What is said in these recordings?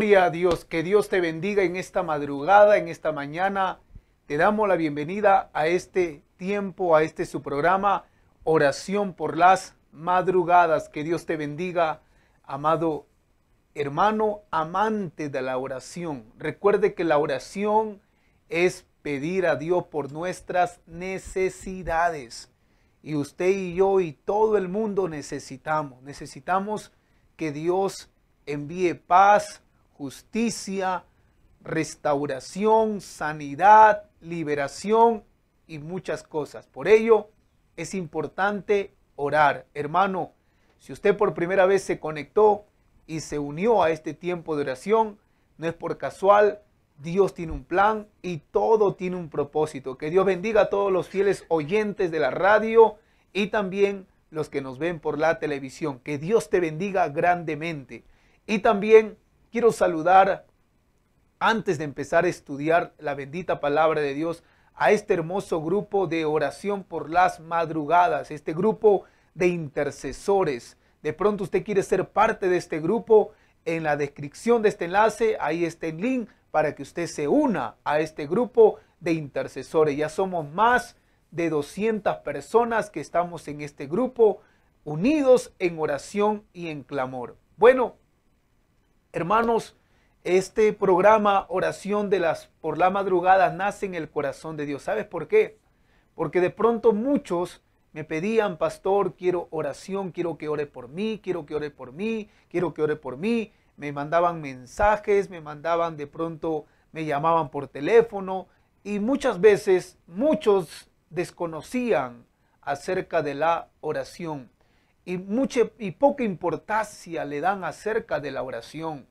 Gloria a Dios, que Dios te bendiga en esta madrugada, en esta mañana. Te damos la bienvenida a este tiempo, a este su programa, Oración por las Madrugadas. Que Dios te bendiga, amado hermano, amante de la oración. Recuerde que la oración es pedir a Dios por nuestras necesidades. Y usted y yo y todo el mundo necesitamos, necesitamos que Dios envíe paz, justicia, restauración, sanidad, liberación y muchas cosas. Por ello es importante orar. Hermano, si usted por primera vez se conectó y se unió a este tiempo de oración, no es por casual, Dios tiene un plan y todo tiene un propósito. Que Dios bendiga a todos los fieles oyentes de la radio y también los que nos ven por la televisión. Que Dios te bendiga grandemente. Y también quiero saludar, antes de empezar a estudiar la bendita palabra de Dios, a este hermoso grupo de oración por las madrugadas, este grupo de intercesores. De pronto usted quiere ser parte de este grupo. En la descripción de este enlace, ahí está el link para que usted se una a este grupo de intercesores. Ya somos más de 200 personas que estamos en este grupo, unidos en oración y en clamor. Bueno, hermanos, este programa Oración de las por la madrugada nace en el corazón de Dios. ¿Sabes por qué? Porque de pronto muchos me pedían, pastor, quiero oración, quiero que ore por mí, quiero que ore por mí, quiero que ore por mí me mandaban mensajes, me mandaban de pronto, me llamaban por teléfono y muchas veces muchos desconocían acerca de la oración y, mucha, y poca importancia le dan acerca de la oración.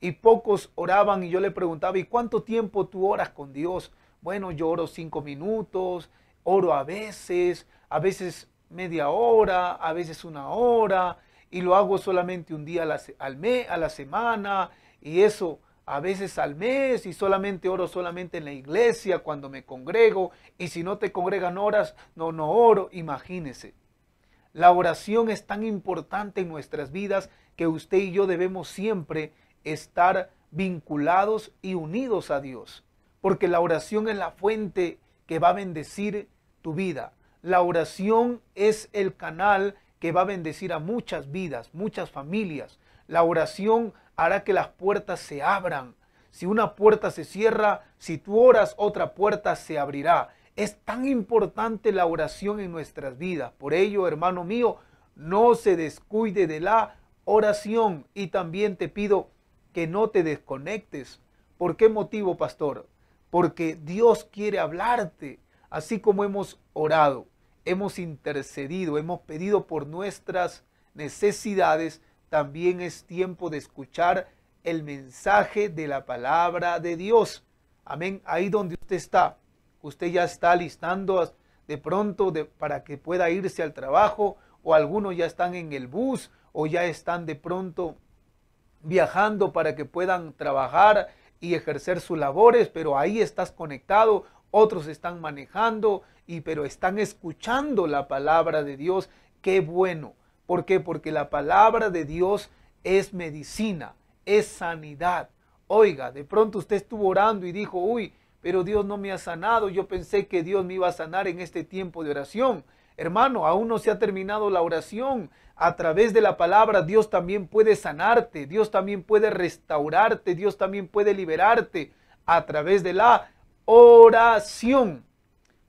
Y pocos oraban y yo le preguntaba, ¿y cuánto tiempo tú oras con Dios? Bueno, yo oro cinco minutos, oro a veces, a veces media hora, a veces una hora, y lo hago solamente un día al mes, a la semana, y eso a veces al mes, y solamente oro solamente en la iglesia cuando me congrego, y si no te congregan horas, no, no oro, imagínese. La oración es tan importante en nuestras vidas que usted y yo debemos siempre estar vinculados y unidos a Dios, porque la oración es la fuente que va a bendecir tu vida. La oración es el canal que va a bendecir a muchas vidas, muchas familias. La oración hará que las puertas se abran. Si una puerta se cierra, si tú oras, otra puerta se abrirá. Es tan importante la oración en nuestras vidas. Por ello, hermano mío, no se descuide de la oración. Y también te pido que no te desconectes. ¿Por qué motivo, pastor? Porque Dios quiere hablarte, así como hemos orado hemos intercedido, hemos pedido por nuestras necesidades, también es tiempo de escuchar el mensaje de la palabra de Dios. Amén. Ahí donde usted está, usted ya está listando de pronto para que pueda irse al trabajo o algunos ya están en el bus o ya están de pronto viajando para que puedan trabajar y ejercer sus labores, pero ahí estás conectado, otros están manejando, y pero están escuchando la palabra de Dios. Qué bueno. ¿Por qué? Porque la palabra de Dios es medicina, es sanidad. Oiga, de pronto usted estuvo orando y dijo, uy, pero Dios no me ha sanado. Yo pensé que Dios me iba a sanar en este tiempo de oración. Hermano, aún no se ha terminado la oración. A través de la palabra Dios también puede sanarte, Dios también puede restaurarte, Dios también puede liberarte a través de la oración.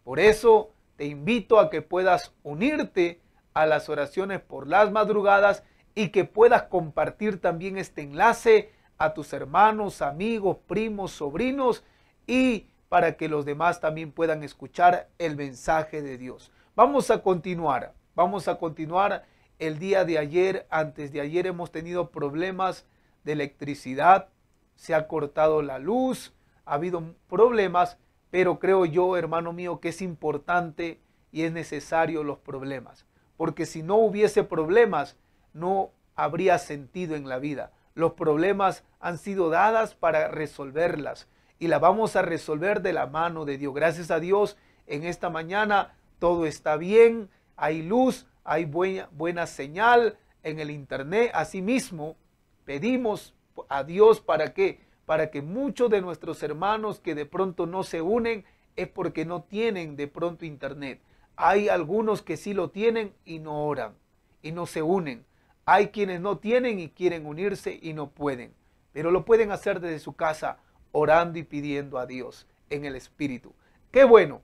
Por eso te invito a que puedas unirte a las oraciones por las madrugadas y que puedas compartir también este enlace a tus hermanos, amigos, primos, sobrinos y para que los demás también puedan escuchar el mensaje de Dios. Vamos a continuar, vamos a continuar. El día de ayer, antes de ayer hemos tenido problemas de electricidad, se ha cortado la luz, ha habido problemas pero creo yo, hermano mío, que es importante y es necesario los problemas. Porque si no hubiese problemas, no habría sentido en la vida. Los problemas han sido dadas para resolverlas y la vamos a resolver de la mano de Dios. Gracias a Dios, en esta mañana todo está bien, hay luz, hay buena, buena señal en el internet. Asimismo, pedimos a Dios para qué? Para que muchos de nuestros hermanos que de pronto no se unen es porque no tienen de pronto internet. Hay algunos que sí lo tienen y no oran y no se unen. Hay quienes no tienen y quieren unirse y no pueden, pero lo pueden hacer desde su casa orando y pidiendo a Dios en el Espíritu. Qué bueno.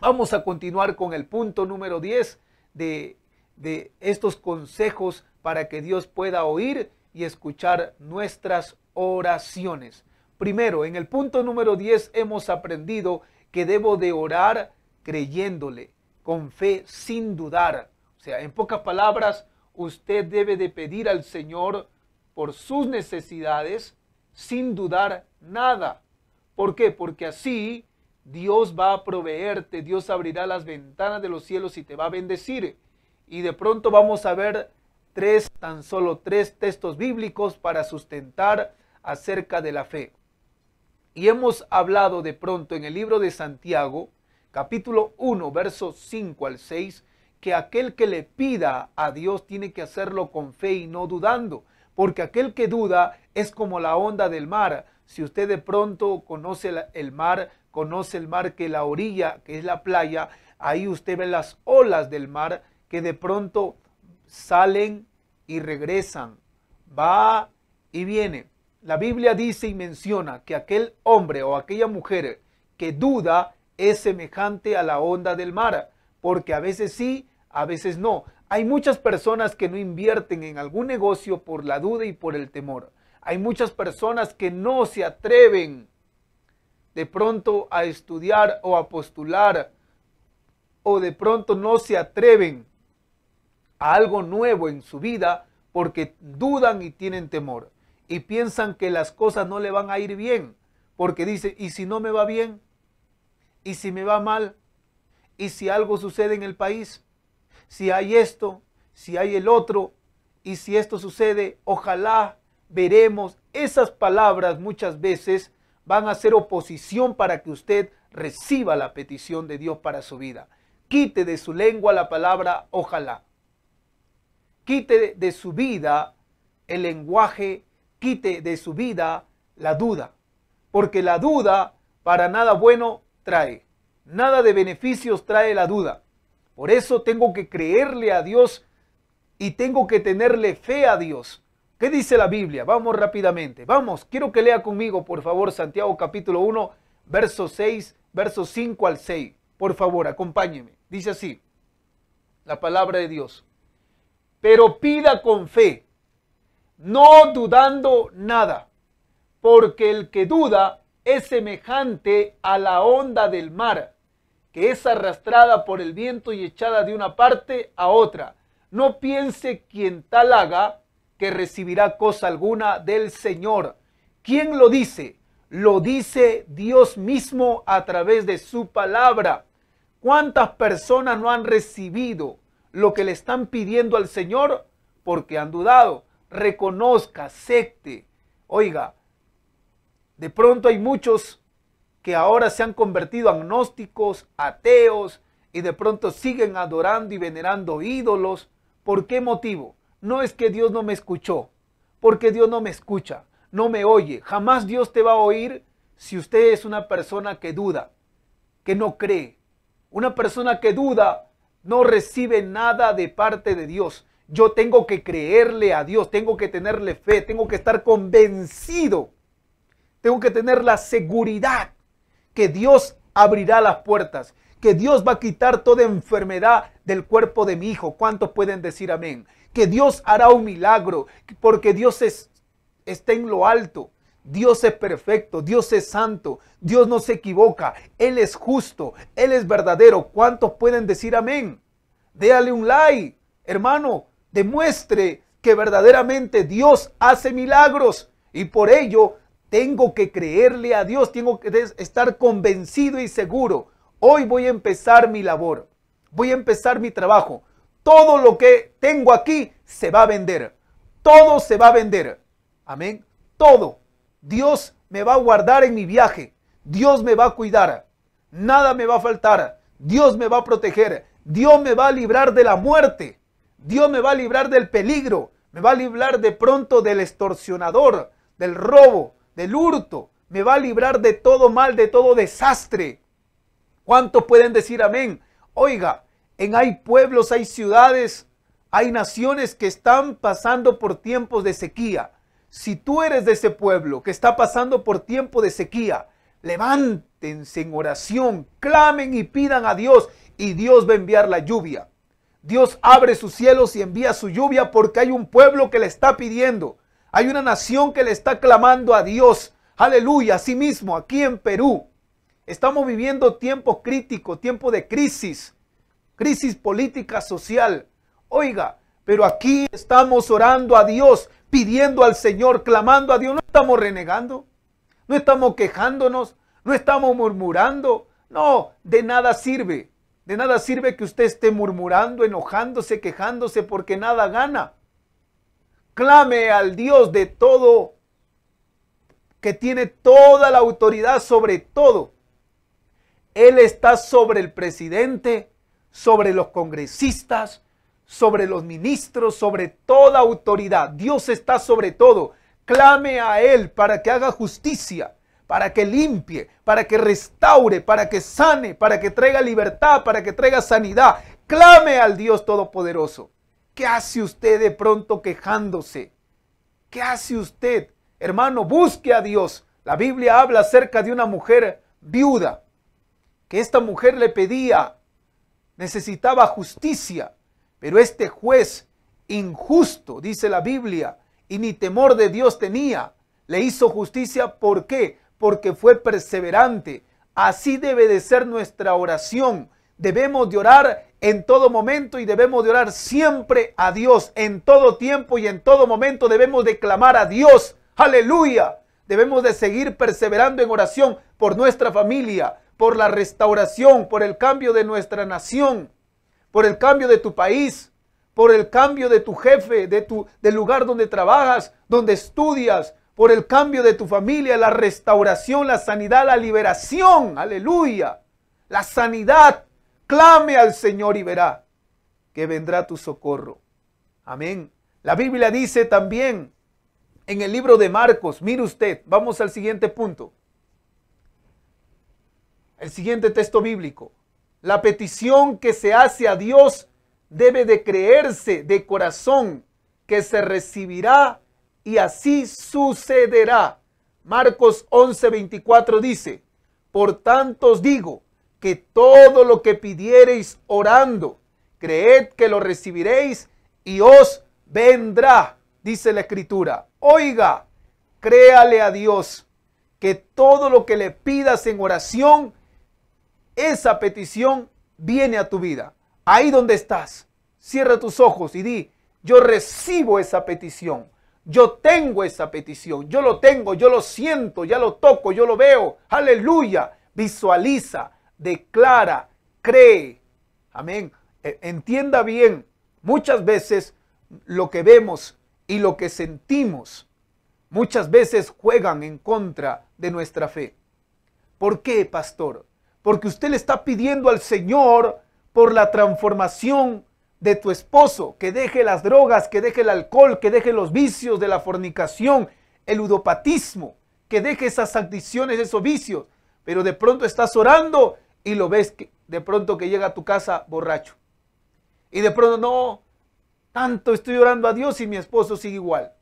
Vamos a continuar con el punto número 10 de, de estos consejos para que Dios pueda oír y escuchar nuestras oraciones. Primero, en el punto número 10 hemos aprendido que debo de orar creyéndole, con fe, sin dudar. O sea, en pocas palabras, usted debe de pedir al Señor por sus necesidades sin dudar nada. ¿Por qué? Porque así Dios va a proveerte, Dios abrirá las ventanas de los cielos y te va a bendecir. Y de pronto vamos a ver tres, tan solo tres textos bíblicos para sustentar acerca de la fe. Y hemos hablado de pronto en el libro de Santiago, capítulo 1, versos 5 al 6, que aquel que le pida a Dios tiene que hacerlo con fe y no dudando, porque aquel que duda es como la onda del mar. Si usted de pronto conoce el mar, conoce el mar que la orilla, que es la playa, ahí usted ve las olas del mar que de pronto salen y regresan, va y viene. La Biblia dice y menciona que aquel hombre o aquella mujer que duda es semejante a la onda del mar, porque a veces sí, a veces no. Hay muchas personas que no invierten en algún negocio por la duda y por el temor. Hay muchas personas que no se atreven de pronto a estudiar o a postular o de pronto no se atreven a algo nuevo en su vida porque dudan y tienen temor y piensan que las cosas no le van a ir bien porque dice, ¿y si no me va bien? ¿Y si me va mal? ¿Y si algo sucede en el país? Si hay esto, si hay el otro, y si esto sucede, ojalá veremos. Esas palabras muchas veces van a ser oposición para que usted reciba la petición de Dios para su vida. Quite de su lengua la palabra ojalá. Quite de su vida el lenguaje, quite de su vida la duda. Porque la duda para nada bueno trae. Nada de beneficios trae la duda. Por eso tengo que creerle a Dios y tengo que tenerle fe a Dios. ¿Qué dice la Biblia? Vamos rápidamente. Vamos, quiero que lea conmigo, por favor, Santiago capítulo 1, verso 6, verso 5 al 6. Por favor, acompáñeme. Dice así, la palabra de Dios. Pero pida con fe, no dudando nada, porque el que duda es semejante a la onda del mar, que es arrastrada por el viento y echada de una parte a otra. No piense quien tal haga que recibirá cosa alguna del Señor. ¿Quién lo dice? Lo dice Dios mismo a través de su palabra. ¿Cuántas personas no han recibido lo que le están pidiendo al Señor? Porque han dudado. Reconozca, acepte. Oiga, de pronto hay muchos que ahora se han convertido agnósticos, ateos, y de pronto siguen adorando y venerando ídolos. ¿Por qué motivo? No es que Dios no me escuchó, porque Dios no me escucha, no me oye. Jamás Dios te va a oír si usted es una persona que duda, que no cree. Una persona que duda no recibe nada de parte de Dios. Yo tengo que creerle a Dios, tengo que tenerle fe, tengo que estar convencido tengo que tener la seguridad que Dios abrirá las puertas, que Dios va a quitar toda enfermedad del cuerpo de mi hijo. ¿Cuántos pueden decir amén? Que Dios hará un milagro, porque Dios es, está en lo alto. Dios es perfecto, Dios es santo, Dios no se equivoca, Él es justo, Él es verdadero. ¿Cuántos pueden decir amén? Déale un like, hermano, demuestre que verdaderamente Dios hace milagros y por ello tengo que creerle a Dios, tengo que estar convencido y seguro. Hoy voy a empezar mi labor, voy a empezar mi trabajo. Todo lo que tengo aquí se va a vender. Todo se va a vender. Amén. Todo. Dios me va a guardar en mi viaje. Dios me va a cuidar. Nada me va a faltar. Dios me va a proteger. Dios me va a librar de la muerte. Dios me va a librar del peligro. Me va a librar de pronto del extorsionador, del robo, del hurto. Me va a librar de todo mal, de todo desastre. ¿Cuántos pueden decir amén? Oiga, en hay pueblos, hay ciudades, hay naciones que están pasando por tiempos de sequía. Si tú eres de ese pueblo que está pasando por tiempo de sequía, levántense en oración, clamen y pidan a Dios y Dios va a enviar la lluvia. Dios abre sus cielos y envía su lluvia porque hay un pueblo que le está pidiendo. Hay una nación que le está clamando a Dios. Aleluya. Asimismo, aquí en Perú, estamos viviendo tiempo crítico, tiempo de crisis, crisis política, social. Oiga, pero aquí estamos orando a Dios, pidiendo al Señor, clamando a Dios. No estamos renegando, no estamos quejándonos, no estamos murmurando. No, de nada sirve. De nada sirve que usted esté murmurando, enojándose, quejándose porque nada gana. Clame al Dios de todo, que tiene toda la autoridad sobre todo. Él está sobre el presidente, sobre los congresistas, sobre los ministros, sobre toda autoridad. Dios está sobre todo. Clame a Él para que haga justicia para que limpie, para que restaure, para que sane, para que traiga libertad, para que traiga sanidad. Clame al Dios Todopoderoso. ¿Qué hace usted de pronto quejándose? ¿Qué hace usted? Hermano, busque a Dios. La Biblia habla acerca de una mujer viuda, que esta mujer le pedía, necesitaba justicia, pero este juez injusto, dice la Biblia, y ni temor de Dios tenía, le hizo justicia. ¿Por qué? porque fue perseverante. Así debe de ser nuestra oración. Debemos de orar en todo momento y debemos de orar siempre a Dios. En todo tiempo y en todo momento debemos de clamar a Dios. Aleluya. Debemos de seguir perseverando en oración por nuestra familia, por la restauración, por el cambio de nuestra nación, por el cambio de tu país, por el cambio de tu jefe, de tu del lugar donde trabajas, donde estudias, por el cambio de tu familia, la restauración, la sanidad, la liberación. Aleluya. La sanidad. Clame al Señor y verá que vendrá tu socorro. Amén. La Biblia dice también en el libro de Marcos, mire usted, vamos al siguiente punto. El siguiente texto bíblico. La petición que se hace a Dios debe de creerse de corazón que se recibirá y así sucederá. Marcos 11:24 dice, por tanto os digo que todo lo que pidiereis orando, creed que lo recibiréis y os vendrá, dice la escritura. Oiga, créale a Dios que todo lo que le pidas en oración, esa petición viene a tu vida. Ahí donde estás, cierra tus ojos y di, yo recibo esa petición. Yo tengo esa petición, yo lo tengo, yo lo siento, ya lo toco, yo lo veo. Aleluya. Visualiza, declara, cree. Amén. E, entienda bien, muchas veces lo que vemos y lo que sentimos muchas veces juegan en contra de nuestra fe. ¿Por qué, pastor? Porque usted le está pidiendo al Señor por la transformación de tu esposo, que deje las drogas, que deje el alcohol, que deje los vicios de la fornicación, el ludopatismo, que deje esas adicciones, esos vicios. Pero de pronto estás orando y lo ves que de pronto que llega a tu casa borracho. Y de pronto no, tanto estoy orando a Dios y mi esposo sigue igual.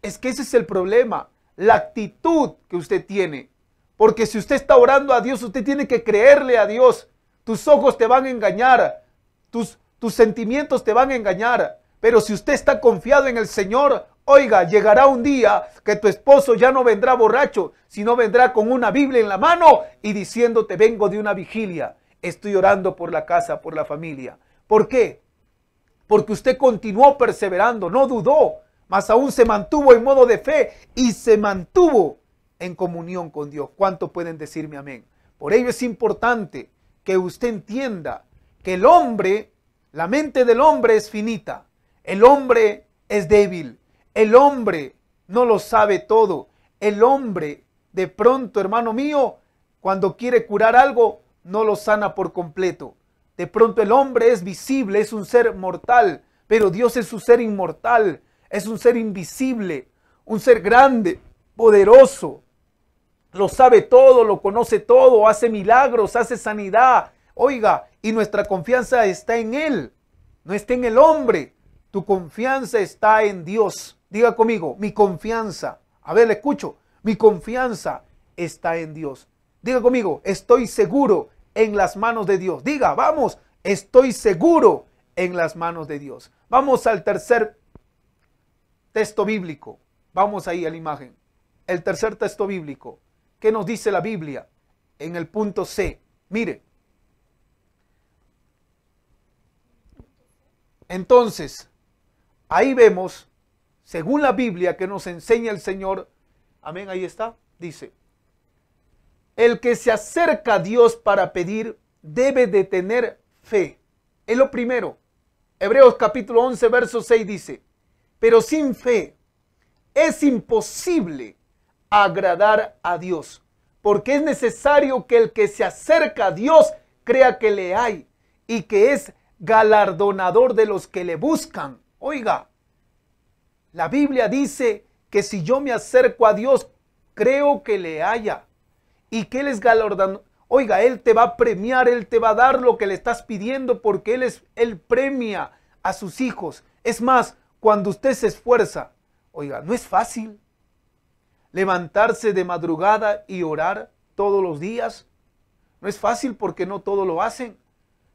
Es que ese es el problema, la actitud que usted tiene. Porque si usted está orando a Dios, usted tiene que creerle a Dios. Tus ojos te van a engañar, tus, tus sentimientos te van a engañar. Pero si usted está confiado en el Señor, oiga, llegará un día que tu esposo ya no vendrá borracho, sino vendrá con una Biblia en la mano y diciéndote, vengo de una vigilia, estoy orando por la casa, por la familia. ¿Por qué? Porque usted continuó perseverando, no dudó, mas aún se mantuvo en modo de fe y se mantuvo en comunión con Dios. ¿Cuánto pueden decirme amén? Por ello es importante que usted entienda que el hombre la mente del hombre es finita. El hombre es débil. El hombre no lo sabe todo. El hombre, de pronto, hermano mío, cuando quiere curar algo, no lo sana por completo. De pronto el hombre es visible, es un ser mortal, pero Dios es un ser inmortal, es un ser invisible, un ser grande, poderoso, lo sabe todo, lo conoce todo, hace milagros, hace sanidad. Oiga, y nuestra confianza está en Él, no está en el hombre. Tu confianza está en Dios. Diga conmigo, mi confianza. A ver, le escucho. Mi confianza está en Dios. Diga conmigo, estoy seguro en las manos de Dios. Diga, vamos, estoy seguro en las manos de Dios. Vamos al tercer texto bíblico. Vamos ahí a la imagen. El tercer texto bíblico. ¿Qué nos dice la Biblia? En el punto C. Mire. Entonces, ahí vemos, según la Biblia que nos enseña el Señor, amén, ahí está, dice, el que se acerca a Dios para pedir debe de tener fe. Es lo primero. Hebreos capítulo 11, verso 6 dice, pero sin fe es imposible agradar a Dios, porque es necesario que el que se acerca a Dios crea que le hay y que es galardonador de los que le buscan. Oiga, la Biblia dice que si yo me acerco a Dios, creo que le haya y que Él es galardonador. Oiga, Él te va a premiar, Él te va a dar lo que le estás pidiendo porque Él es, Él premia a sus hijos. Es más, cuando usted se esfuerza, oiga, no es fácil levantarse de madrugada y orar todos los días. No es fácil porque no todos lo hacen.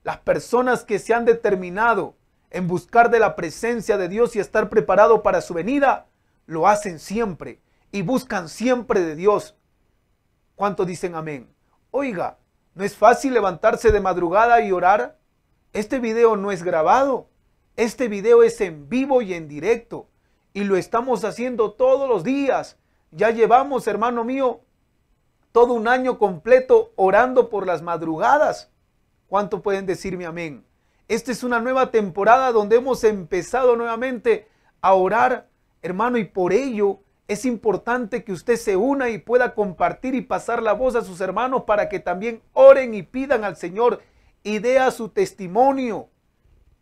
Las personas que se han determinado en buscar de la presencia de Dios y estar preparado para su venida, lo hacen siempre y buscan siempre de Dios. ¿Cuántos dicen amén? Oiga, ¿no es fácil levantarse de madrugada y orar? Este video no es grabado. Este video es en vivo y en directo. Y lo estamos haciendo todos los días ya llevamos, hermano mío, todo un año completo orando por las madrugadas. ¿Cuánto pueden decirme amén? Esta es una nueva temporada donde hemos empezado nuevamente a orar, hermano, y por ello es importante que usted se una y pueda compartir y pasar la voz a sus hermanos para que también oren y pidan al Señor y dé a su testimonio.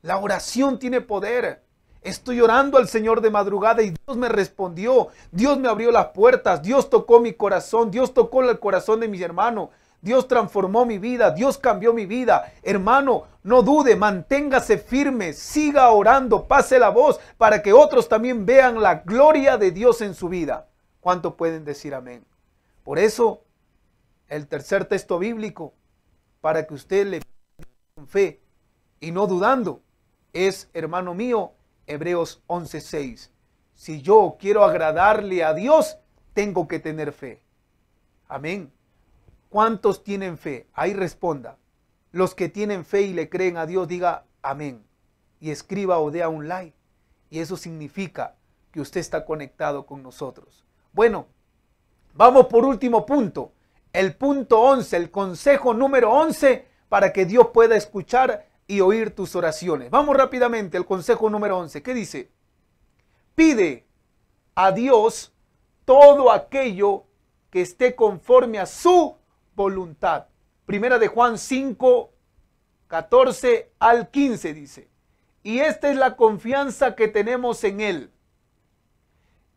La oración tiene poder. Estoy orando al Señor de madrugada y Dios me respondió. Dios me abrió las puertas. Dios tocó mi corazón. Dios tocó el corazón de mis hermanos. Dios transformó mi vida. Dios cambió mi vida. Hermano, no dude, manténgase firme. Siga orando. Pase la voz para que otros también vean la gloria de Dios en su vida. ¿Cuánto pueden decir amén? Por eso, el tercer texto bíblico, para que usted le con fe y no dudando, es, hermano mío, Hebreos 11:6. Si yo quiero agradarle a Dios, tengo que tener fe. Amén. ¿Cuántos tienen fe? Ahí responda. Los que tienen fe y le creen a Dios, diga amén. Y escriba o dé un like. Y eso significa que usted está conectado con nosotros. Bueno, vamos por último punto. El punto 11, el consejo número 11 para que Dios pueda escuchar y oír tus oraciones. Vamos rápidamente al consejo número 11. ¿Qué dice? Pide a Dios todo aquello que esté conforme a su voluntad. Primera de Juan 5, 14 al 15 dice. Y esta es la confianza que tenemos en Él.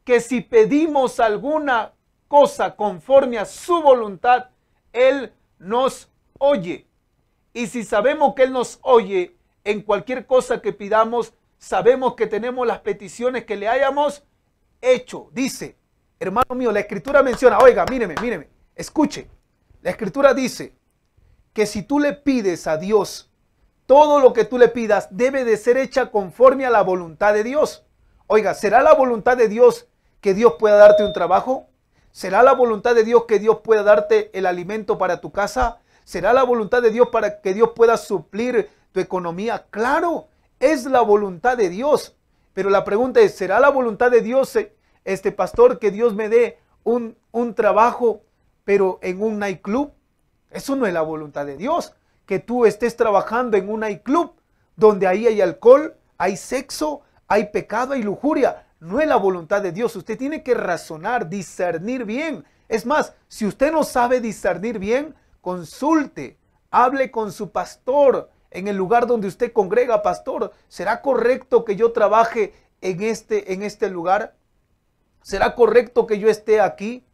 Que si pedimos alguna cosa conforme a su voluntad, Él nos oye. Y si sabemos que Él nos oye en cualquier cosa que pidamos, sabemos que tenemos las peticiones que le hayamos hecho. Dice, hermano mío, la escritura menciona, oiga, míreme, míreme, escuche. La escritura dice que si tú le pides a Dios, todo lo que tú le pidas debe de ser hecha conforme a la voluntad de Dios. Oiga, ¿será la voluntad de Dios que Dios pueda darte un trabajo? ¿Será la voluntad de Dios que Dios pueda darte el alimento para tu casa? ¿Será la voluntad de Dios para que Dios pueda suplir tu economía? Claro, es la voluntad de Dios. Pero la pregunta es, ¿será la voluntad de Dios, eh, este pastor, que Dios me dé un, un trabajo, pero en un nightclub? Eso no es la voluntad de Dios. Que tú estés trabajando en un nightclub donde ahí hay alcohol, hay sexo, hay pecado, hay lujuria. No es la voluntad de Dios. Usted tiene que razonar, discernir bien. Es más, si usted no sabe discernir bien, consulte, hable con su pastor en el lugar donde usted congrega, pastor. ¿Será correcto que yo trabaje en este, en este lugar? ¿Será correcto que yo esté aquí?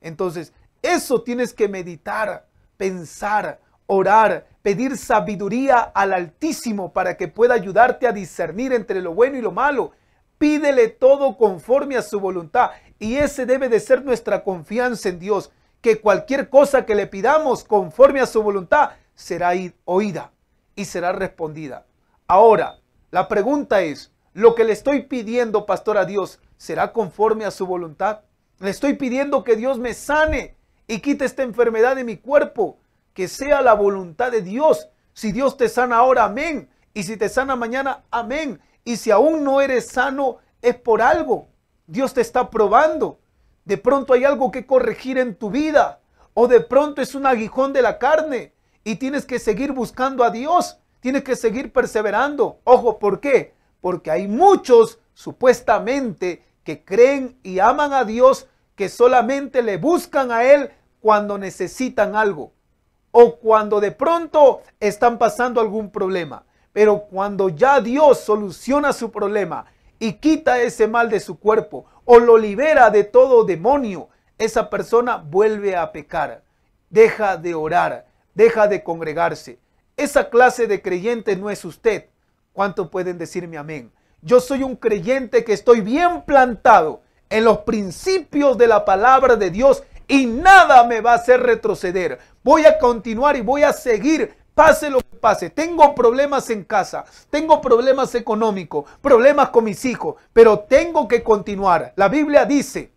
Entonces, eso tienes que meditar, pensar, orar, pedir sabiduría al Altísimo para que pueda ayudarte a discernir entre lo bueno y lo malo. Pídele todo conforme a su voluntad. Y ese debe de ser nuestra confianza en Dios, que cualquier cosa que le pidamos conforme a su voluntad será oída y será respondida. Ahora, la pregunta es, ¿lo que le estoy pidiendo, pastor, a Dios, será conforme a su voluntad? Le estoy pidiendo que Dios me sane y quite esta enfermedad de mi cuerpo. Que sea la voluntad de Dios. Si Dios te sana ahora, amén. Y si te sana mañana, amén. Y si aún no eres sano, es por algo. Dios te está probando. De pronto hay algo que corregir en tu vida. O de pronto es un aguijón de la carne. Y tienes que seguir buscando a Dios. Tienes que seguir perseverando. Ojo, ¿por qué? Porque hay muchos supuestamente que creen y aman a Dios que solamente le buscan a Él cuando necesitan algo o cuando de pronto están pasando algún problema. Pero cuando ya Dios soluciona su problema y quita ese mal de su cuerpo o lo libera de todo demonio, esa persona vuelve a pecar, deja de orar, deja de congregarse. Esa clase de creyente no es usted. ¿Cuánto pueden decirme amén? Yo soy un creyente que estoy bien plantado en los principios de la palabra de Dios y nada me va a hacer retroceder. Voy a continuar y voy a seguir, pase lo que pase. Tengo problemas en casa, tengo problemas económicos, problemas con mis hijos, pero tengo que continuar. La Biblia dice,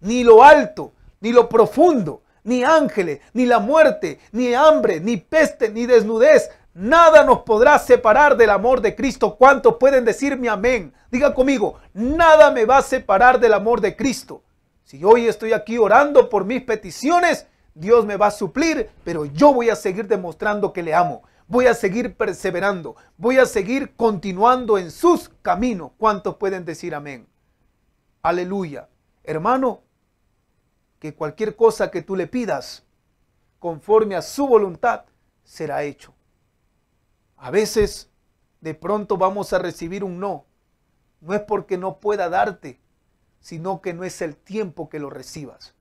ni lo alto, ni lo profundo, ni ángeles, ni la muerte, ni hambre, ni peste, ni desnudez, Nada nos podrá separar del amor de Cristo. ¿Cuántos pueden decirme amén? Diga conmigo, nada me va a separar del amor de Cristo. Si hoy estoy aquí orando por mis peticiones, Dios me va a suplir, pero yo voy a seguir demostrando que le amo. Voy a seguir perseverando. Voy a seguir continuando en sus caminos. ¿Cuántos pueden decir amén? Aleluya. Hermano, que cualquier cosa que tú le pidas, conforme a su voluntad, será hecho. A veces de pronto vamos a recibir un no. No es porque no pueda darte, sino que no es el tiempo que lo recibas.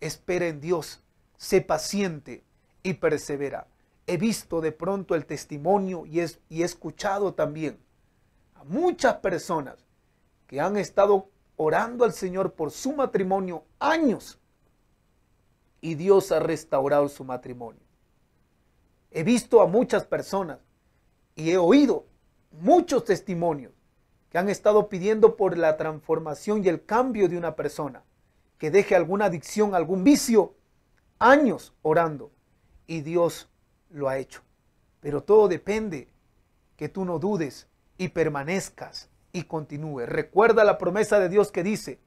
Espera en Dios, sé paciente y persevera. He visto de pronto el testimonio y, y he escuchado también a muchas personas que han estado orando al Señor por su matrimonio años y Dios ha restaurado su matrimonio. He visto a muchas personas y he oído muchos testimonios que han estado pidiendo por la transformación y el cambio de una persona, que deje alguna adicción, algún vicio, años orando y Dios lo ha hecho. Pero todo depende que tú no dudes y permanezcas y continúes. Recuerda la promesa de Dios que dice,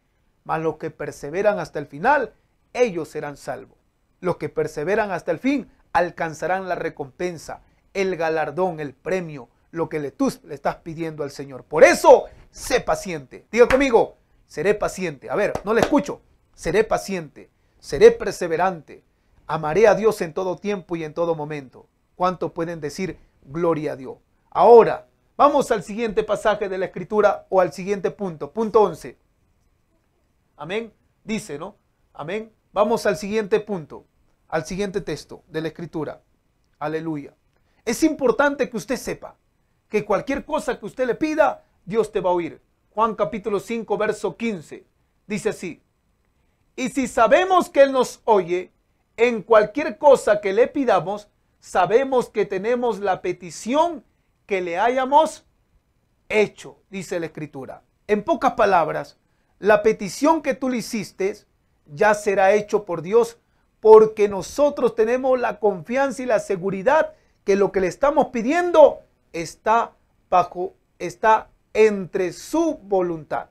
mas los que perseveran hasta el final, ellos serán salvos. Los que perseveran hasta el fin alcanzarán la recompensa el galardón, el premio, lo que le, tú le estás pidiendo al Señor. Por eso, sé paciente. Diga conmigo, seré paciente. A ver, no le escucho. Seré paciente, seré perseverante. Amaré a Dios en todo tiempo y en todo momento. ¿Cuánto pueden decir gloria a Dios? Ahora, vamos al siguiente pasaje de la Escritura o al siguiente punto. Punto 11. Amén. Dice, ¿no? Amén. Vamos al siguiente punto, al siguiente texto de la Escritura. Aleluya. Es importante que usted sepa que cualquier cosa que usted le pida, Dios te va a oír. Juan capítulo 5, verso 15. Dice así. Y si sabemos que Él nos oye, en cualquier cosa que le pidamos, sabemos que tenemos la petición que le hayamos hecho, dice la Escritura. En pocas palabras, la petición que tú le hiciste ya será hecho por Dios porque nosotros tenemos la confianza y la seguridad que lo que le estamos pidiendo está bajo, está entre su voluntad.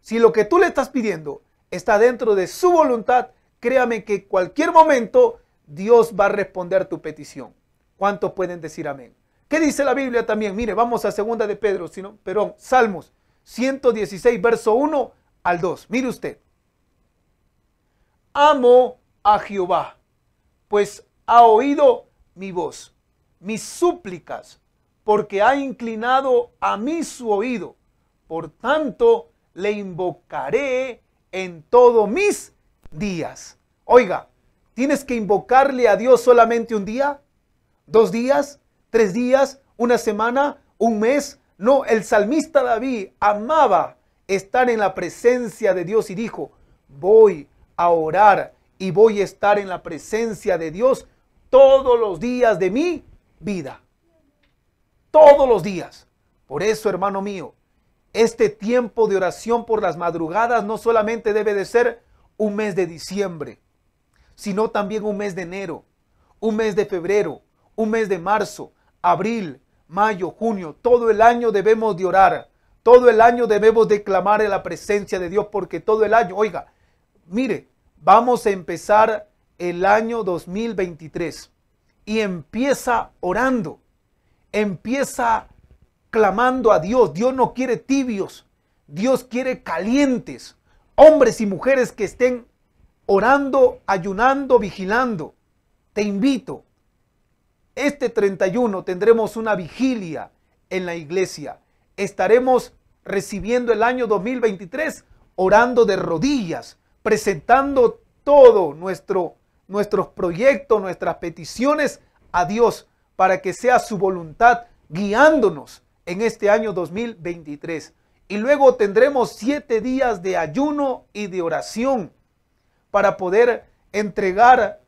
Si lo que tú le estás pidiendo está dentro de su voluntad, créame que cualquier momento Dios va a responder tu petición. ¿Cuántos pueden decir amén? ¿Qué dice la Biblia también? Mire, vamos a segunda de Pedro, sino, perdón, Salmos 116, verso 1 al 2. Mire usted. Amo a Jehová, pues ha oído mi voz mis súplicas, porque ha inclinado a mí su oído. Por tanto, le invocaré en todos mis días. Oiga, ¿tienes que invocarle a Dios solamente un día? ¿Dos días? ¿Tres días? ¿Una semana? ¿Un mes? No, el salmista David amaba estar en la presencia de Dios y dijo, voy a orar y voy a estar en la presencia de Dios todos los días de mi vida. Todos los días. Por eso, hermano mío, este tiempo de oración por las madrugadas no solamente debe de ser un mes de diciembre, sino también un mes de enero, un mes de febrero, un mes de marzo, abril, mayo, junio. Todo el año debemos de orar. Todo el año debemos de clamar en la presencia de Dios porque todo el año, oiga, mire, vamos a empezar el año 2023 y empieza orando, empieza clamando a Dios. Dios no quiere tibios, Dios quiere calientes, hombres y mujeres que estén orando, ayunando, vigilando. Te invito, este 31 tendremos una vigilia en la iglesia. Estaremos recibiendo el año 2023 orando de rodillas, presentando todo nuestro nuestros proyectos, nuestras peticiones a Dios para que sea su voluntad guiándonos en este año 2023. Y luego tendremos siete días de ayuno y de oración para poder entregar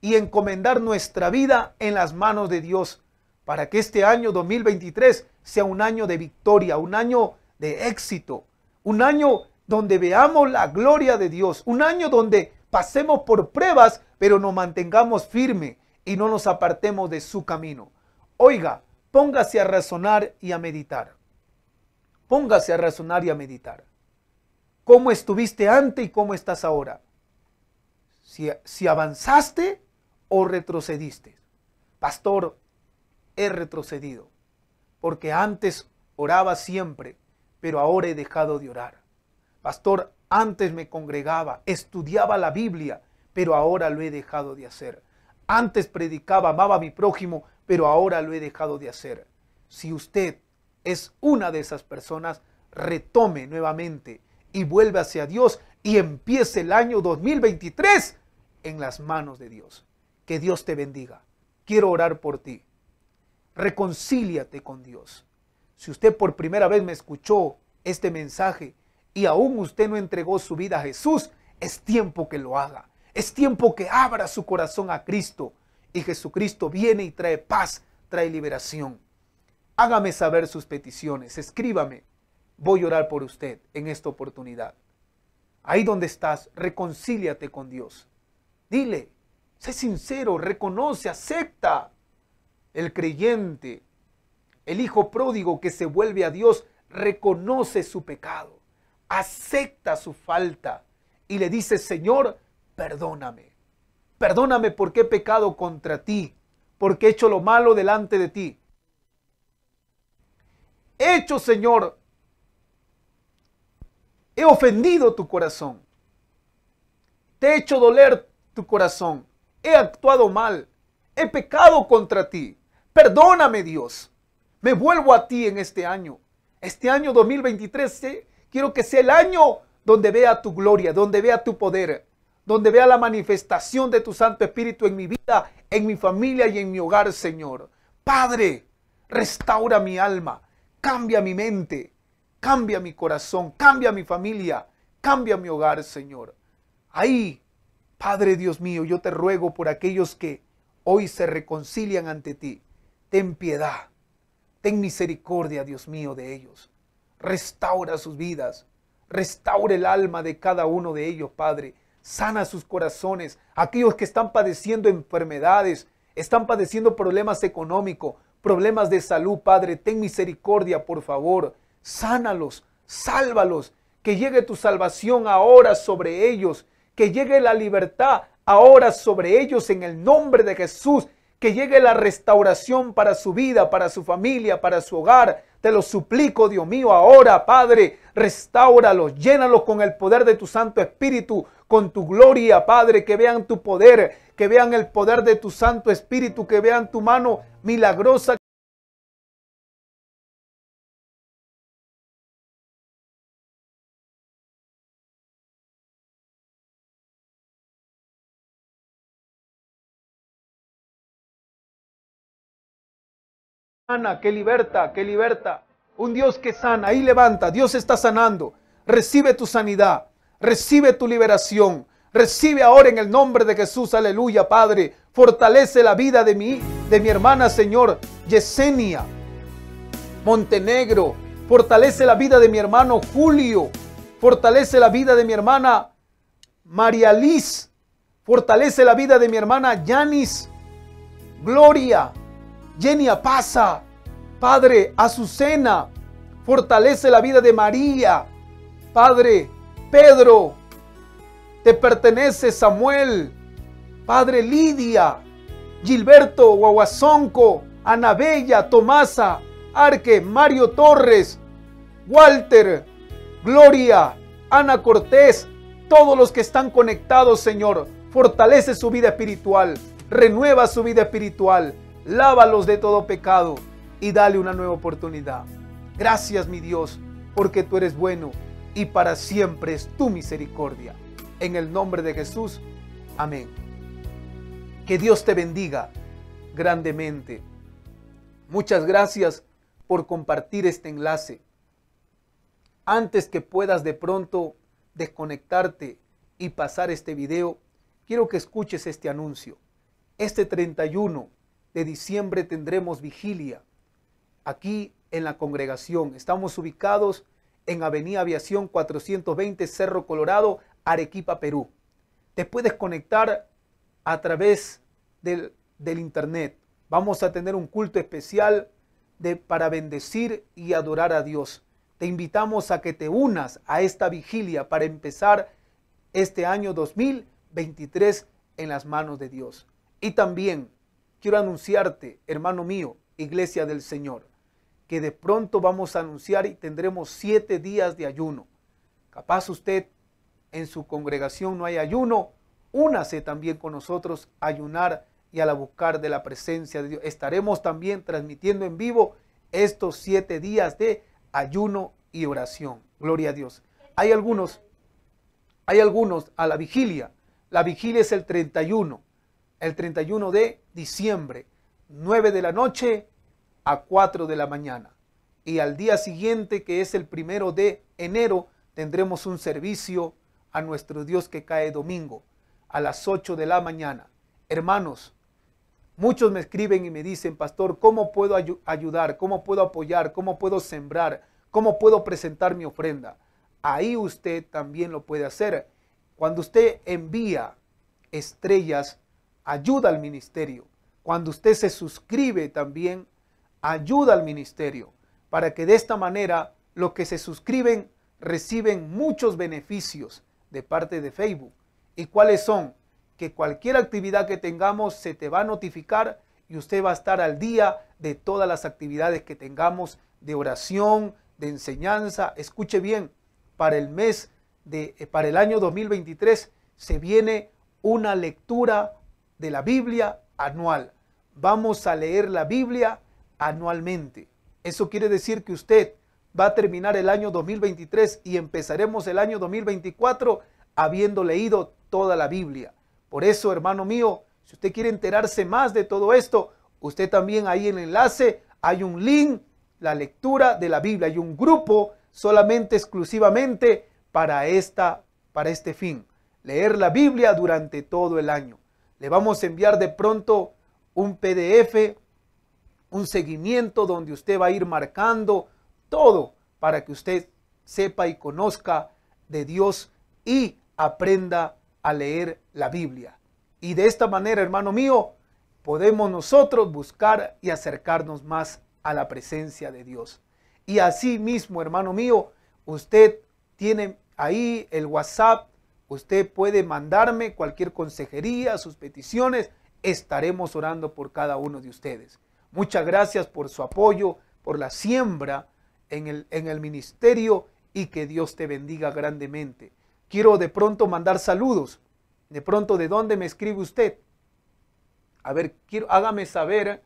y encomendar nuestra vida en las manos de Dios, para que este año 2023 sea un año de victoria, un año de éxito, un año donde veamos la gloria de Dios, un año donde pasemos por pruebas, pero nos mantengamos firme y no nos apartemos de su camino. Oiga, póngase a razonar y a meditar. Póngase a razonar y a meditar. ¿Cómo estuviste antes y cómo estás ahora? Si, si avanzaste o retrocediste. Pastor, he retrocedido, porque antes oraba siempre, pero ahora he dejado de orar. Pastor, antes me congregaba, estudiaba la Biblia, pero ahora lo he dejado de hacer. Antes predicaba, amaba a mi prójimo, pero ahora lo he dejado de hacer. Si usted es una de esas personas, retome nuevamente y vuelve hacia Dios y empiece el año 2023 en las manos de Dios. Que Dios te bendiga. Quiero orar por ti. Reconcíliate con Dios. Si usted por primera vez me escuchó este mensaje y aún usted no entregó su vida a Jesús, es tiempo que lo haga. Es tiempo que abra su corazón a Cristo. Y Jesucristo viene y trae paz, trae liberación. Hágame saber sus peticiones, escríbame. Voy a orar por usted en esta oportunidad. Ahí donde estás, reconcíliate con Dios. Dile, sé sincero, reconoce, acepta. El creyente, el hijo pródigo que se vuelve a Dios, reconoce su pecado acepta su falta y le dice, Señor, perdóname. Perdóname porque he pecado contra ti, porque he hecho lo malo delante de ti. He hecho, Señor, he ofendido tu corazón. Te he hecho doler tu corazón. He actuado mal. He pecado contra ti. Perdóname, Dios. Me vuelvo a ti en este año. Este año 2023 Quiero que sea el año donde vea tu gloria, donde vea tu poder, donde vea la manifestación de tu Santo Espíritu en mi vida, en mi familia y en mi hogar, Señor. Padre, restaura mi alma, cambia mi mente, cambia mi corazón, cambia mi familia, cambia mi hogar, Señor. Ahí, Padre Dios mío, yo te ruego por aquellos que hoy se reconcilian ante ti. Ten piedad, ten misericordia, Dios mío, de ellos restaura sus vidas, restaura el alma de cada uno de ellos, Padre. Sana sus corazones, aquellos que están padeciendo enfermedades, están padeciendo problemas económicos, problemas de salud, Padre. Ten misericordia, por favor. Sánalos, sálvalos. Que llegue tu salvación ahora sobre ellos. Que llegue la libertad ahora sobre ellos en el nombre de Jesús. Que llegue la restauración para su vida, para su familia, para su hogar, te lo suplico, Dios mío, ahora, Padre, restáuralos, llénalos con el poder de tu Santo Espíritu, con tu gloria, Padre, que vean tu poder, que vean el poder de tu Santo Espíritu, que vean tu mano milagrosa. Que liberta, que liberta. Un Dios que sana, ahí levanta, Dios está sanando. Recibe tu sanidad, recibe tu liberación. Recibe ahora en el nombre de Jesús, aleluya, Padre. Fortalece la vida de mi, de mi hermana, Señor, Yesenia Montenegro. Fortalece la vida de mi hermano Julio. Fortalece la vida de mi hermana María Liz. Fortalece la vida de mi hermana Yanis. Gloria. Jenny Pasa. Padre, Azucena. Fortalece la vida de María. Padre, Pedro. Te pertenece Samuel. Padre Lidia. Gilberto Guaguazonco. Anabella, Tomasa. Arque, Mario Torres. Walter. Gloria. Ana Cortés. Todos los que están conectados, Señor. Fortalece su vida espiritual. Renueva su vida espiritual. Lávalos de todo pecado y dale una nueva oportunidad. Gracias, mi Dios, porque tú eres bueno y para siempre es tu misericordia. En el nombre de Jesús, amén. Que Dios te bendiga grandemente. Muchas gracias por compartir este enlace. Antes que puedas de pronto desconectarte y pasar este video, quiero que escuches este anuncio. Este 31 de diciembre tendremos vigilia aquí en la congregación. Estamos ubicados en Avenida Aviación 420 Cerro Colorado, Arequipa, Perú. Te puedes conectar a través del, internet. Vamos a tener un culto especial de, para bendecir y adorar a Dios. Te invitamos a que te unas a esta vigilia para empezar este año 2023 en las manos de Dios. Y también quiero anunciarte, hermano mío, iglesia del Señor, que de pronto vamos a anunciar y tendremos siete días de ayuno. Capaz usted en su congregación no hay ayuno, únase también con nosotros a ayunar y a la buscar de la presencia de Dios. Estaremos también transmitiendo en vivo estos siete días de ayuno y oración. Gloria a Dios. Hay algunos, hay algunos a la vigilia. La vigilia es el 31 el 31 de diciembre, 9 de la noche a 4 de la mañana. Y al día siguiente, que es el primero de enero, tendremos un servicio a nuestro Dios que cae domingo, a las 8 de la mañana. Hermanos, muchos me escriben y me dicen, pastor, ¿cómo puedo ayudar? ¿Cómo puedo apoyar? ¿Cómo puedo sembrar? ¿Cómo puedo presentar mi ofrenda? Ahí usted también lo puede hacer. Cuando usted envía estrellas ayuda al ministerio. Cuando usted se suscribe también, ayuda al ministerio, para que de esta manera los que se suscriben reciben muchos beneficios de parte de Facebook. ¿Y cuáles son? Que cualquier actividad que tengamos se te va a notificar y usted va a estar al día de todas las actividades que tengamos de oración, de enseñanza. Escuche bien, para el mes de para el año 2023 se viene una lectura de la Biblia anual. Vamos a leer la Biblia anualmente. Eso quiere decir que usted va a terminar el año 2023 y empezaremos el año 2024 habiendo leído toda la Biblia. Por eso, hermano mío, si usted quiere enterarse más de todo esto, usted también ahí en el enlace hay un link, la lectura de la Biblia. Hay un grupo solamente exclusivamente para esta para este fin, leer la Biblia durante todo el año. Le vamos a enviar de pronto un PDF, un seguimiento donde usted va a ir marcando todo para que usted sepa y conozca de Dios y aprenda a leer la Biblia. Y de esta manera, hermano mío, podemos nosotros buscar y acercarnos más a la presencia de Dios. Y así mismo, hermano mío, usted tiene ahí el WhatsApp Usted puede mandarme cualquier consejería, sus peticiones. Estaremos orando por cada uno de ustedes. Muchas gracias por su apoyo, por la siembra en el, en el ministerio y que Dios te bendiga grandemente. Quiero de pronto mandar saludos. De pronto, ¿de dónde me escribe usted? A ver, hágame saber,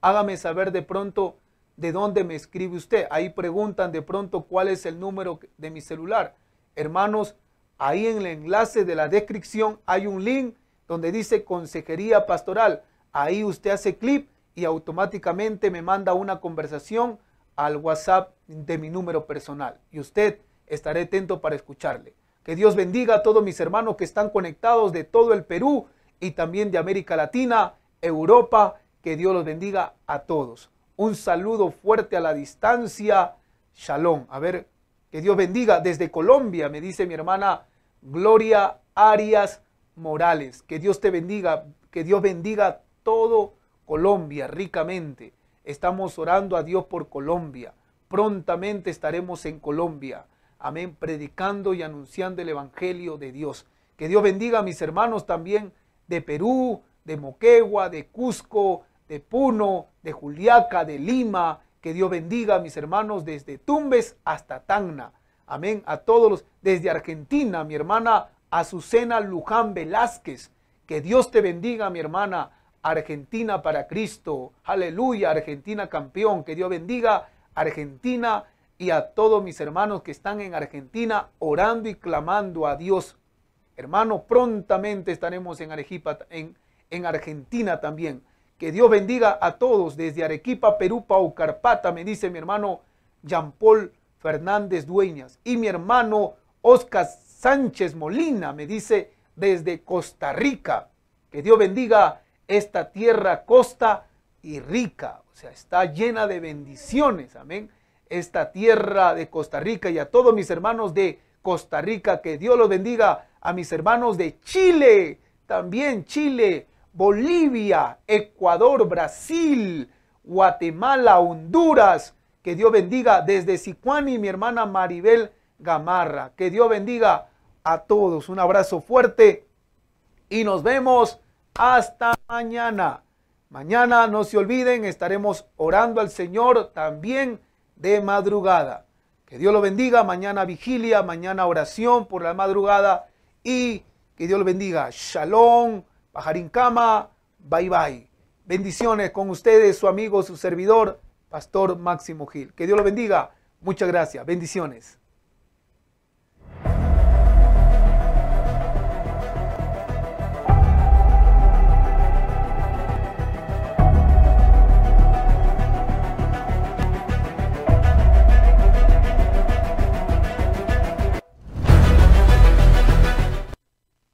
hágame saber de pronto de dónde me escribe usted. Ahí preguntan de pronto cuál es el número de mi celular. Hermanos, Ahí en el enlace de la descripción hay un link donde dice Consejería Pastoral. Ahí usted hace clic y automáticamente me manda una conversación al WhatsApp de mi número personal. Y usted estaré atento para escucharle. Que Dios bendiga a todos mis hermanos que están conectados de todo el Perú y también de América Latina, Europa. Que Dios los bendiga a todos. Un saludo fuerte a la distancia. Shalom. A ver, que Dios bendiga desde Colombia, me dice mi hermana Gloria Arias Morales. Que Dios te bendiga, que Dios bendiga todo Colombia ricamente. Estamos orando a Dios por Colombia. Prontamente estaremos en Colombia. Amén, predicando y anunciando el Evangelio de Dios. Que Dios bendiga a mis hermanos también de Perú, de Moquegua, de Cusco, de Puno, de Juliaca, de Lima, que Dios bendiga a mis hermanos desde Tumbes hasta Tacna. Amén. A todos los, desde Argentina, mi hermana Azucena Luján Velázquez. Que Dios te bendiga, mi hermana Argentina para Cristo. Aleluya, Argentina campeón. Que Dios bendiga Argentina y a todos mis hermanos que están en Argentina orando y clamando a Dios. Hermano, prontamente estaremos en Arequipa, en, en Argentina también. Que Dios bendiga a todos desde Arequipa, Perú, Paucarpata, me dice mi hermano Jean Paul Fernández Dueñas. Y mi hermano Oscar Sánchez Molina me dice desde Costa Rica. Que Dios bendiga esta tierra costa y rica. O sea, está llena de bendiciones. Amén. Esta tierra de Costa Rica y a todos mis hermanos de Costa Rica. Que Dios los bendiga. A mis hermanos de Chile. También Chile. Bolivia, Ecuador, Brasil, Guatemala, Honduras. Que Dios bendiga desde Sicuani, mi hermana Maribel Gamarra. Que Dios bendiga a todos. Un abrazo fuerte y nos vemos hasta mañana. Mañana no se olviden, estaremos orando al Señor también de madrugada. Que Dios lo bendiga. Mañana vigilia, mañana oración por la madrugada y que Dios lo bendiga. Shalom. Pajarín Cama, bye bye. Bendiciones con ustedes, su amigo, su servidor, Pastor Máximo Gil. Que Dios lo bendiga. Muchas gracias. Bendiciones.